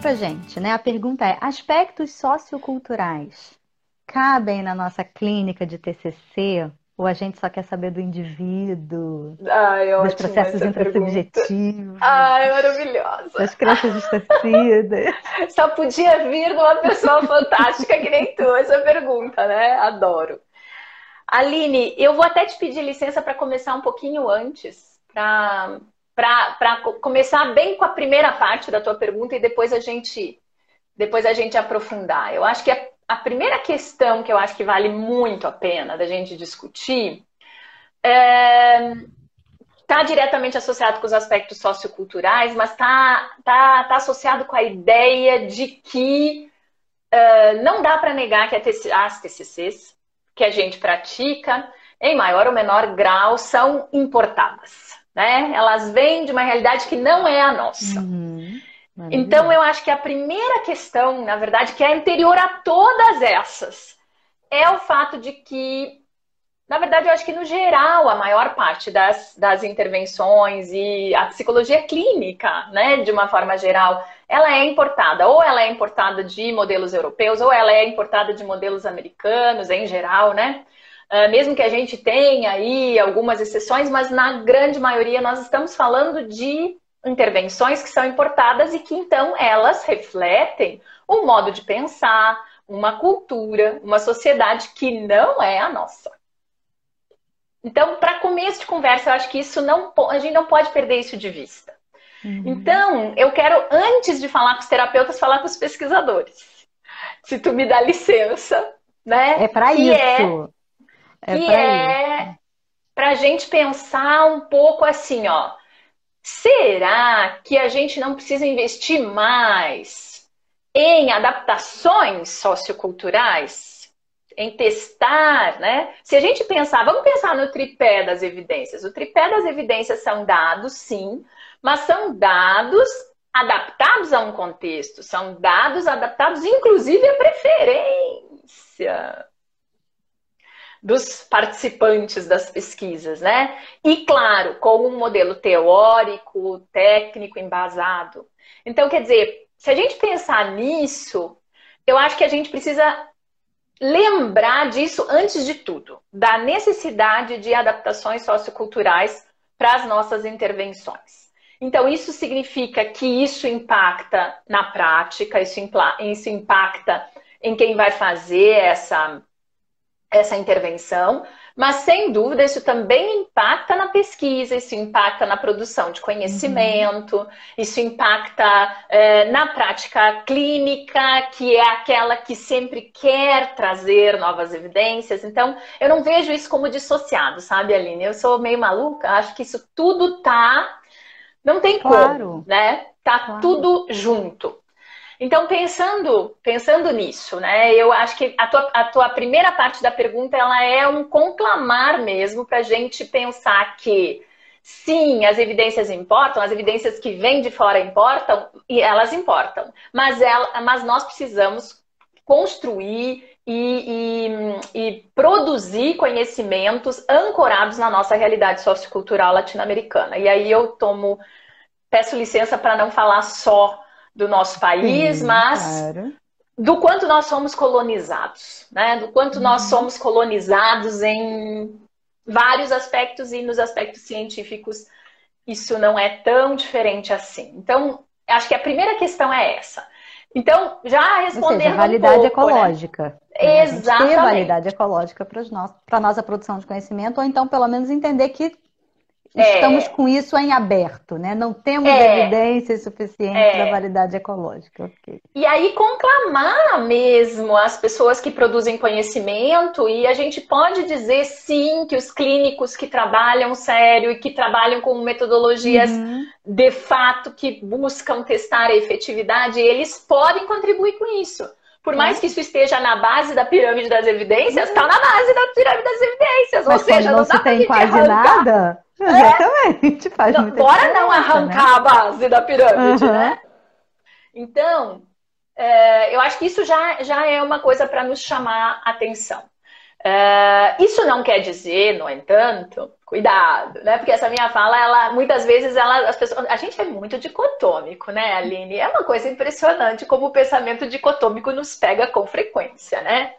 pra gente, né? A pergunta é: aspectos socioculturais cabem na nossa clínica de TCC? Ou a gente só quer saber do indivíduo, Ai, dos processos intrasubjetivos, Ai, maravilhosa. das crenças distorcidas? Só podia vir de uma pessoa fantástica que nem tu essa pergunta, né? Adoro. Aline, eu vou até te pedir licença para começar um pouquinho antes, para começar bem com a primeira parte da tua pergunta e depois a gente depois a gente aprofundar. Eu acho que a, a primeira questão que eu acho que vale muito a pena da gente discutir está é, diretamente associado com os aspectos socioculturais, mas está tá, tá associado com a ideia de que uh, não dá para negar que as TCCs que a gente pratica, em maior ou menor grau, são importadas. Né? Elas vêm de uma realidade que não é a nossa. Uhum. Então, eu acho que a primeira questão, na verdade, que é anterior a todas essas, é o fato de que, na verdade, eu acho que no geral, a maior parte das, das intervenções e a psicologia clínica, né, de uma forma geral, ela é importada. Ou ela é importada de modelos europeus, ou ela é importada de modelos americanos, em geral, né? Uh, mesmo que a gente tenha aí algumas exceções, mas na grande maioria nós estamos falando de intervenções que são importadas e que então elas refletem um modo de pensar, uma cultura, uma sociedade que não é a nossa. Então, para começo de conversa, eu acho que isso não a gente não pode perder isso de vista. Uhum. Então, eu quero antes de falar com os terapeutas, falar com os pesquisadores. Se tu me dá licença, né? É para isso. É, é que é para a gente pensar um pouco assim, ó Será que a gente não precisa investir mais em adaptações socioculturais? Em testar, né? Se a gente pensar, vamos pensar no tripé das evidências. O tripé das evidências são dados, sim, mas são dados adaptados a um contexto, são dados adaptados, inclusive, à preferência dos participantes das pesquisas, né? E claro, com um modelo teórico, técnico, embasado. Então, quer dizer, se a gente pensar nisso, eu acho que a gente precisa lembrar disso antes de tudo, da necessidade de adaptações socioculturais para as nossas intervenções. Então, isso significa que isso impacta na prática, isso, impacta em quem vai fazer essa essa intervenção, mas sem dúvida isso também impacta na pesquisa, isso impacta na produção de conhecimento, uhum. isso impacta é, na prática clínica, que é aquela que sempre quer trazer novas evidências. Então, eu não vejo isso como dissociado, sabe, Aline? Eu sou meio maluca, acho que isso tudo tá. Não tem claro. como, né? Tá claro. tudo junto. Então, pensando, pensando nisso, né, eu acho que a tua, a tua primeira parte da pergunta ela é um conclamar mesmo para a gente pensar que sim, as evidências importam, as evidências que vêm de fora importam, e elas importam, mas, ela, mas nós precisamos construir e, e, e, produzir conhecimentos ancorados na nossa realidade sociocultural latino-americana. E aí eu tomo, peço licença para não falar só do nosso país, Sim, mas claro. do quanto nós somos colonizados, né? Do quanto uhum. nós somos colonizados em vários aspectos e nos aspectos científicos isso não é tão diferente assim. Então, acho que a primeira questão é essa. Então, já respondendo. Seja, validade um pouco, né? ecológica. Né? Exatamente. Ter validade ecológica para a nossa produção de conhecimento, ou então, pelo menos, entender que Estamos é. com isso em aberto, né? Não temos é. evidências suficientes é. da validade ecológica. Okay. E aí conclamar mesmo as pessoas que produzem conhecimento e a gente pode dizer sim que os clínicos que trabalham sério e que trabalham com metodologias uhum. de fato que buscam testar a efetividade, eles podem contribuir com isso. Por mais que isso esteja na base da pirâmide das evidências, está na base da pirâmide das evidências. Mas Ou seja, não, não se tem quase nada. Exatamente. É? Faz não, bora não arrancar né? a base da pirâmide, uhum. né? Então, é, eu acho que isso já, já é uma coisa para nos chamar atenção. Uh, isso não quer dizer, no entanto, cuidado, né? Porque essa minha fala, ela muitas vezes ela, as pessoas, a gente é muito dicotômico, né, Aline? É uma coisa impressionante como o pensamento dicotômico nos pega com frequência, né?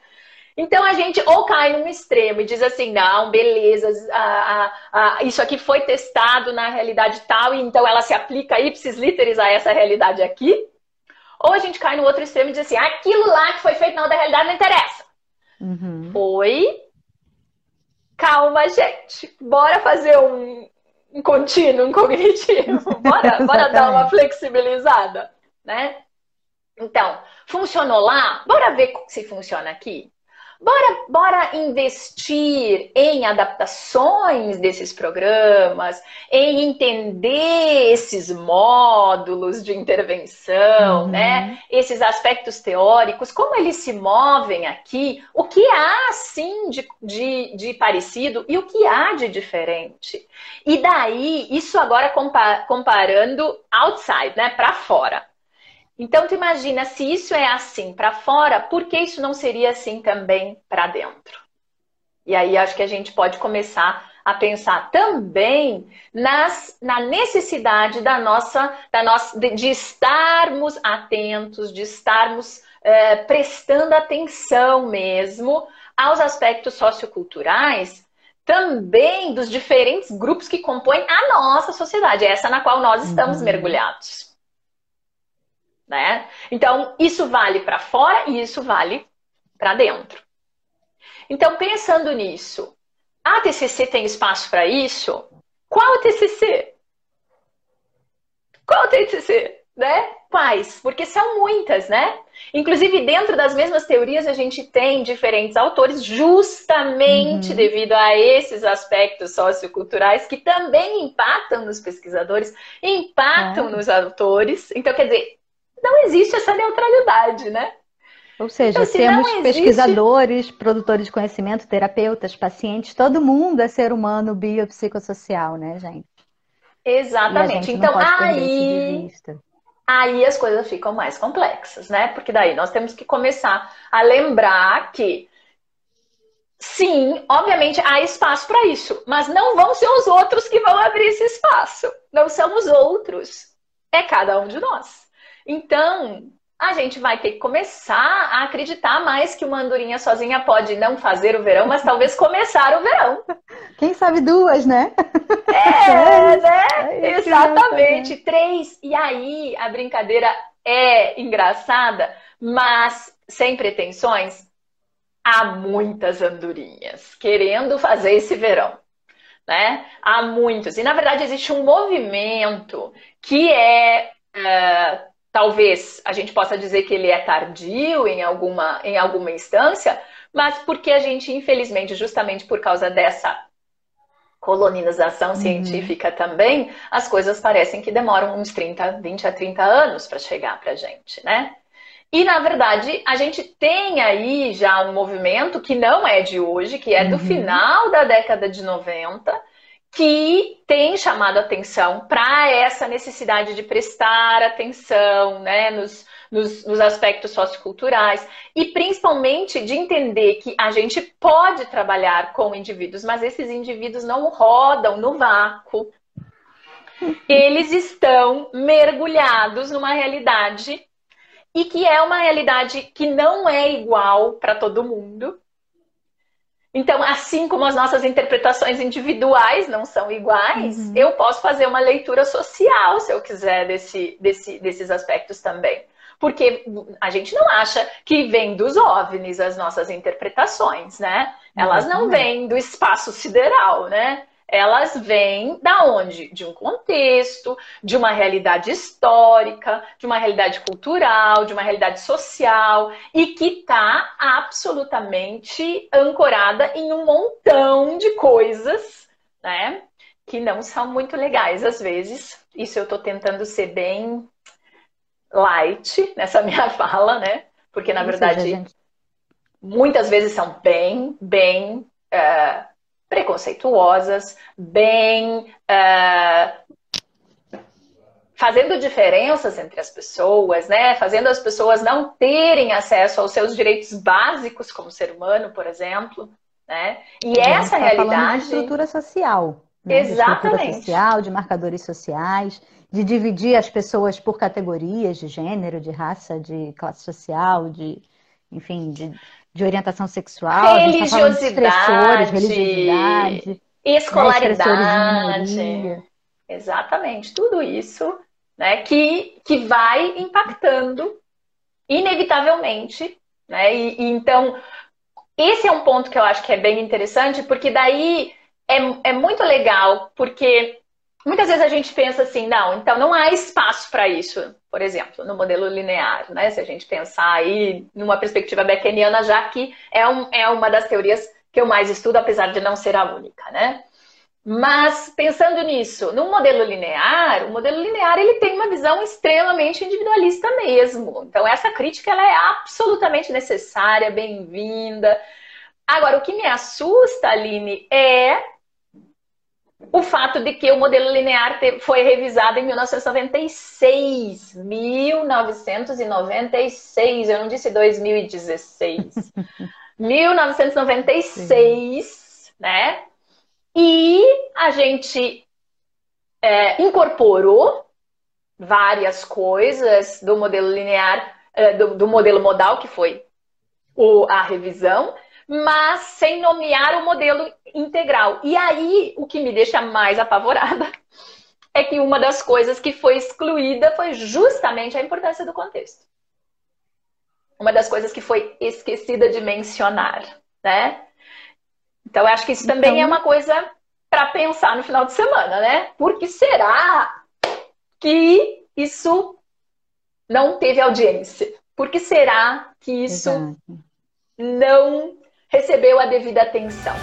Então a gente ou cai num extremo e diz assim, não, beleza, a, a, a, isso aqui foi testado na realidade tal, e então ela se aplica aí, precisa literizar essa realidade aqui. Ou a gente cai no outro extremo e diz assim, aquilo lá que foi feito na outra realidade não interessa. Uhum. Oi? Calma, gente. Bora fazer um, um contínuo, um cognitivo. Bora, bora dar uma flexibilizada, né? Então, funcionou lá? Bora ver se funciona aqui. Bora, bora investir em adaptações desses programas, em entender esses módulos de intervenção, uhum. né? Esses aspectos teóricos, como eles se movem aqui, o que há sim de, de, de parecido e o que há de diferente. E daí, isso agora comparando outside, né? Para fora. Então, tu imagina, se isso é assim para fora, por que isso não seria assim também para dentro? E aí acho que a gente pode começar a pensar também nas, na necessidade da nossa, da nossa de, de estarmos atentos, de estarmos é, prestando atenção mesmo aos aspectos socioculturais também dos diferentes grupos que compõem a nossa sociedade, essa na qual nós estamos uhum. mergulhados né? Então, isso vale para fora e isso vale para dentro. Então, pensando nisso, a TCC tem espaço para isso? Qual TCC? Qual TCC? Né? Quais? Porque são muitas, né? Inclusive, dentro das mesmas teorias, a gente tem diferentes autores, justamente uhum. devido a esses aspectos socioculturais que também impactam nos pesquisadores, impactam é. nos autores. Então, quer dizer, não existe essa neutralidade, né? Ou seja, então, temos existe... pesquisadores, produtores de conhecimento, terapeutas, pacientes, todo mundo é ser humano biopsicossocial, né, gente? Exatamente. Então, aí, aí as coisas ficam mais complexas, né? Porque daí nós temos que começar a lembrar que Sim, obviamente há espaço para isso, mas não vão ser os outros que vão abrir esse espaço. Não são os outros. É cada um de nós. Então, a gente vai ter que começar a acreditar mais que uma andorinha sozinha pode não fazer o verão, mas talvez começar o verão. Quem sabe duas, né? É, né? É Exatamente. Três. E aí a brincadeira é engraçada, mas sem pretensões. Há muitas andorinhas querendo fazer esse verão. Né? Há muitos. E na verdade existe um movimento que é, é talvez a gente possa dizer que ele é tardio em alguma, em alguma instância, mas porque a gente, infelizmente, justamente por causa dessa colonização uhum. científica também, as coisas parecem que demoram uns 30, 20 a 30 anos para chegar para a gente, né? E, na verdade, a gente tem aí já um movimento que não é de hoje, que é do uhum. final da década de 90, que tem chamado atenção para essa necessidade de prestar atenção né, nos, nos, nos, aspectos socioculturais e principalmente de entender que a gente pode trabalhar com indivíduos, mas esses indivíduos não rodam no vácuo. Eles estão mergulhados numa realidade e que é uma realidade que não é igual para todo mundo, então, assim como as nossas interpretações individuais não são iguais, uhum. eu posso fazer uma leitura social, se eu quiser, desse, desse, desses aspectos também. Porque a gente não acha que vem dos OVNIs as nossas interpretações, né? Elas não vêm do espaço sideral, né? Elas vêm da onde? De um contexto, de uma realidade histórica, de uma realidade cultural, de uma realidade social e que está absolutamente ancorada em um montão de coisas, né? Que não são muito legais às vezes. Isso eu estou tentando ser bem light nessa minha fala, né? Porque na verdade muitas vezes são bem, bem uh, preconceituosas, bem. Uh, fazendo diferenças entre as pessoas, né? Fazendo as pessoas não terem acesso aos seus direitos básicos como ser humano, por exemplo. Né? E essa tá realidade. De estrutura social. Né? Exatamente. De estrutura social, de marcadores sociais, de dividir as pessoas por categorias de gênero, de raça, de classe social, de, enfim, de, de orientação sexual, religiosidade, de religiosidade, escolaridade. Né, Exatamente, tudo isso né, que, que vai impactando inevitavelmente. Né? E, e, então, esse é um ponto que eu acho que é bem interessante, porque daí é, é muito legal, porque muitas vezes a gente pensa assim, não, então não há espaço para isso, por exemplo, no modelo linear, né? Se a gente pensar aí numa perspectiva beckeniana, já que é, um, é uma das teorias que eu mais estudo, apesar de não ser a única, né? Mas pensando nisso, no modelo linear, o modelo linear ele tem uma visão extremamente individualista mesmo. Então essa crítica ela é absolutamente necessária, bem-vinda. Agora o que me assusta, Aline, é o fato de que o modelo linear foi revisado em 1996. 1996, eu não disse 2016. 1996, né? E a gente é, incorporou várias coisas do modelo linear, é, do, do, modelo modal, que foi o, a revisão, mas sem nomear o modelo integral. E aí, o que me deixa mais apavorada é que uma das coisas que foi excluída foi justamente a importância do contexto. Uma das coisas que foi esquecida de mencionar, né? Então, eu acho que isso então... também é uma coisa para pensar no final de semana, né? Por que será que isso não teve audiência? Por que será que isso Exato. não recebeu a devida atenção?